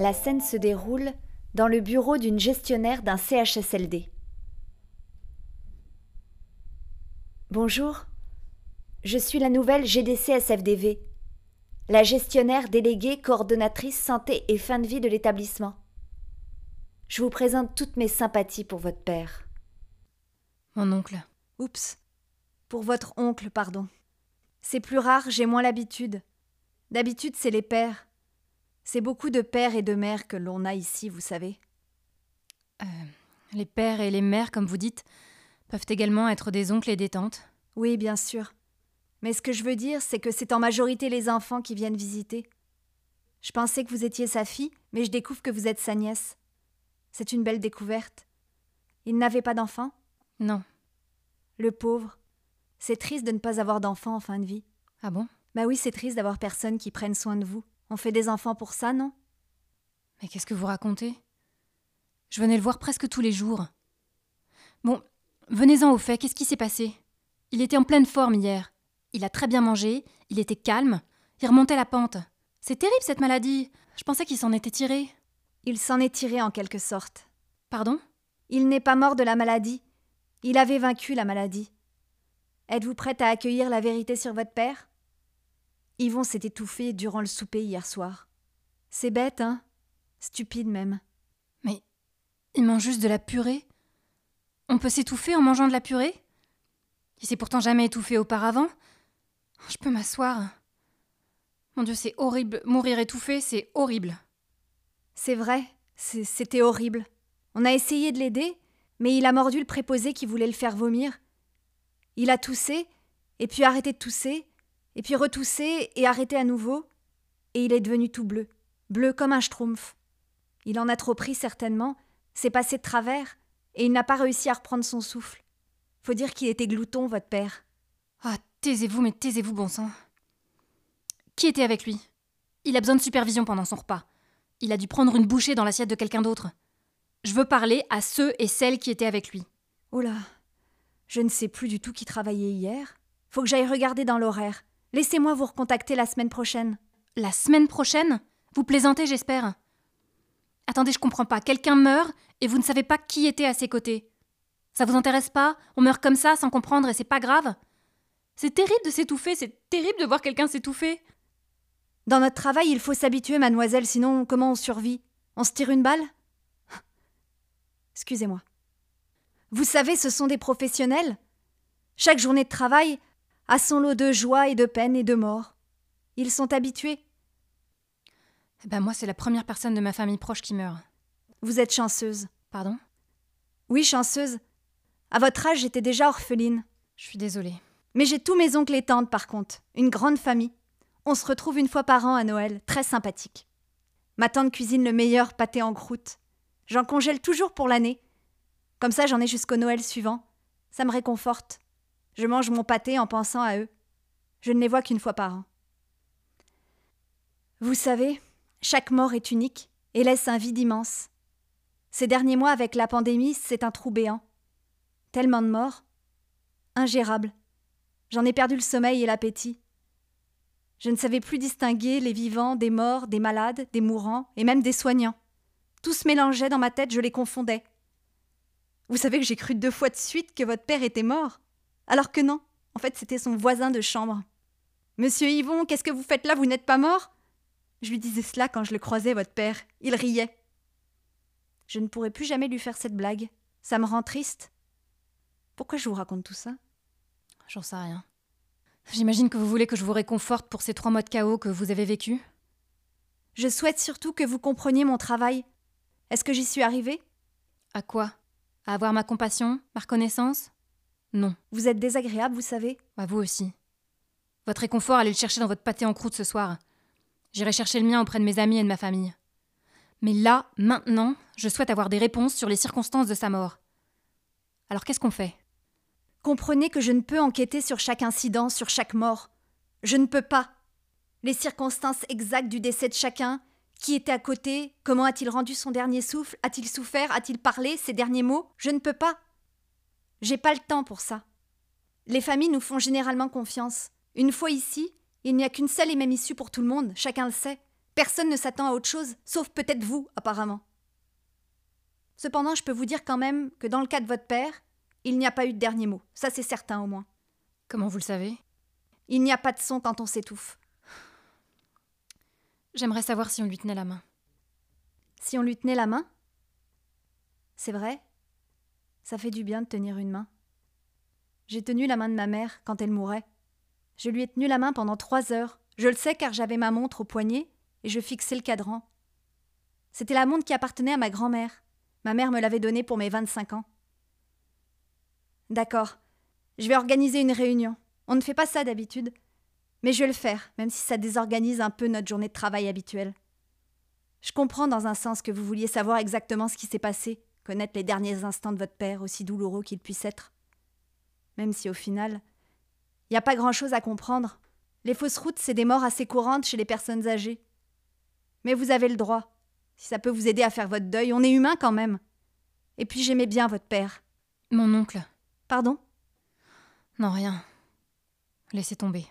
La scène se déroule dans le bureau d'une gestionnaire d'un CHSLD. Bonjour, je suis la nouvelle GDC SFDV, la gestionnaire déléguée coordonnatrice santé et fin de vie de l'établissement. Je vous présente toutes mes sympathies pour votre père. Mon oncle. Oups. Pour votre oncle, pardon. C'est plus rare, j'ai moins l'habitude. D'habitude, c'est les pères. C'est beaucoup de pères et de mères que l'on a ici, vous savez. Euh, les pères et les mères, comme vous dites, peuvent également être des oncles et des tantes. Oui, bien sûr. Mais ce que je veux dire, c'est que c'est en majorité les enfants qui viennent visiter. Je pensais que vous étiez sa fille, mais je découvre que vous êtes sa nièce. C'est une belle découverte. Il n'avait pas d'enfant Non. Le pauvre. C'est triste de ne pas avoir d'enfant en fin de vie. Ah bon? Bah oui, c'est triste d'avoir personne qui prenne soin de vous. On fait des enfants pour ça, non? Mais qu'est-ce que vous racontez? Je venais le voir presque tous les jours. Bon, venez-en au fait, qu'est-ce qui s'est passé? Il était en pleine forme hier. Il a très bien mangé, il était calme, il remontait la pente. C'est terrible cette maladie. Je pensais qu'il s'en était tiré. Il s'en est tiré en quelque sorte. Pardon? Il n'est pas mort de la maladie. Il avait vaincu la maladie. Êtes-vous prête à accueillir la vérité sur votre père? Yvon s'est étouffé durant le souper hier soir. C'est bête, hein? Stupide même. Mais il mange juste de la purée? On peut s'étouffer en mangeant de la purée? Il s'est pourtant jamais étouffé auparavant. Je peux m'asseoir. Mon Dieu, c'est horrible. Mourir étouffé, c'est horrible. C'est vrai, c'était horrible. On a essayé de l'aider, mais il a mordu le préposé qui voulait le faire vomir. Il a toussé, et puis arrêté de tousser, et puis retoussé et arrêté à nouveau, et il est devenu tout bleu, bleu comme un schtroumpf. Il en a trop pris certainement, s'est passé de travers, et il n'a pas réussi à reprendre son souffle. Faut dire qu'il était glouton, votre père. Ah, taisez-vous, mais taisez-vous, bon sang. Qui était avec lui? Il a besoin de supervision pendant son repas. Il a dû prendre une bouchée dans l'assiette de quelqu'un d'autre. Je veux parler à ceux et celles qui étaient avec lui. Oh là Je ne sais plus du tout qui travaillait hier. Faut que j'aille regarder dans l'horaire. Laissez-moi vous recontacter la semaine prochaine. La semaine prochaine? Vous plaisantez, j'espère. Attendez, je comprends pas. Quelqu'un meurt et vous ne savez pas qui était à ses côtés. Ça vous intéresse pas? On meurt comme ça sans comprendre et c'est pas grave? C'est terrible de s'étouffer, c'est terrible de voir quelqu'un s'étouffer. Dans notre travail, il faut s'habituer, mademoiselle, sinon comment on survit? On se tire une balle? Excusez-moi. Vous savez, ce sont des professionnels. Chaque journée de travail, à son lot de joie et de peine et de mort. Ils sont habitués. Eh ben moi, c'est la première personne de ma famille proche qui meurt. Vous êtes chanceuse. Pardon? Oui, chanceuse. À votre âge, j'étais déjà orpheline. Je suis désolée. Mais j'ai tous mes oncles et tantes, par contre. Une grande famille. On se retrouve une fois par an à Noël, très sympathique. Ma tante cuisine le meilleur pâté en croûte. J'en congèle toujours pour l'année. Comme ça, j'en ai jusqu'au Noël suivant. Ça me réconforte. Je mange mon pâté en pensant à eux. Je ne les vois qu'une fois par an. Vous savez, chaque mort est unique et laisse un vide immense. Ces derniers mois, avec la pandémie, c'est un trou béant. Tellement de morts. Ingérable. J'en ai perdu le sommeil et l'appétit. Je ne savais plus distinguer les vivants des morts, des malades, des mourants et même des soignants. Tout se mélangeait dans ma tête, je les confondais. Vous savez que j'ai cru deux fois de suite que votre père était mort. Alors que non, en fait c'était son voisin de chambre. Monsieur Yvon, qu'est-ce que vous faites là? Vous n'êtes pas mort? Je lui disais cela quand je le croisais, votre père. Il riait. Je ne pourrai plus jamais lui faire cette blague. Ça me rend triste. Pourquoi je vous raconte tout ça? J'en sais rien. J'imagine que vous voulez que je vous réconforte pour ces trois mois de chaos que vous avez vécus. Je souhaite surtout que vous compreniez mon travail. Est-ce que j'y suis arrivée? À quoi? À avoir ma compassion, ma reconnaissance? Non. Vous êtes désagréable, vous savez À vous aussi. Votre réconfort, allez le chercher dans votre pâté en croûte ce soir. J'irai chercher le mien auprès de mes amis et de ma famille. Mais là, maintenant, je souhaite avoir des réponses sur les circonstances de sa mort. Alors qu'est-ce qu'on fait? Comprenez que je ne peux enquêter sur chaque incident, sur chaque mort. Je ne peux pas. Les circonstances exactes du décès de chacun, qui était à côté, comment a-t-il rendu son dernier souffle, a-t-il souffert, a-t-il parlé, ses derniers mots, je ne peux pas. J'ai pas le temps pour ça. Les familles nous font généralement confiance. Une fois ici, il n'y a qu'une seule et même issue pour tout le monde, chacun le sait. Personne ne s'attend à autre chose, sauf peut-être vous, apparemment. Cependant, je peux vous dire quand même que dans le cas de votre père, il n'y a pas eu de dernier mot. Ça, c'est certain au moins. Comment vous le savez? Il n'y a pas de son quand on s'étouffe. J'aimerais savoir si on lui tenait la main. Si on lui tenait la main? C'est vrai Ça fait du bien de tenir une main. J'ai tenu la main de ma mère quand elle mourait. Je lui ai tenu la main pendant trois heures. Je le sais car j'avais ma montre au poignet et je fixais le cadran. C'était la montre qui appartenait à ma grand-mère. Ma mère me l'avait donnée pour mes 25 ans. D'accord. Je vais organiser une réunion. On ne fait pas ça d'habitude. Mais je vais le faire, même si ça désorganise un peu notre journée de travail habituelle. Je comprends dans un sens que vous vouliez savoir exactement ce qui s'est passé, connaître les derniers instants de votre père, aussi douloureux qu'ils puissent être. Même si au final, il n'y a pas grand-chose à comprendre. Les fausses routes, c'est des morts assez courantes chez les personnes âgées. Mais vous avez le droit. Si ça peut vous aider à faire votre deuil, on est humain quand même. Et puis j'aimais bien votre père. Mon oncle. Pardon? Non, rien. Laissez tomber.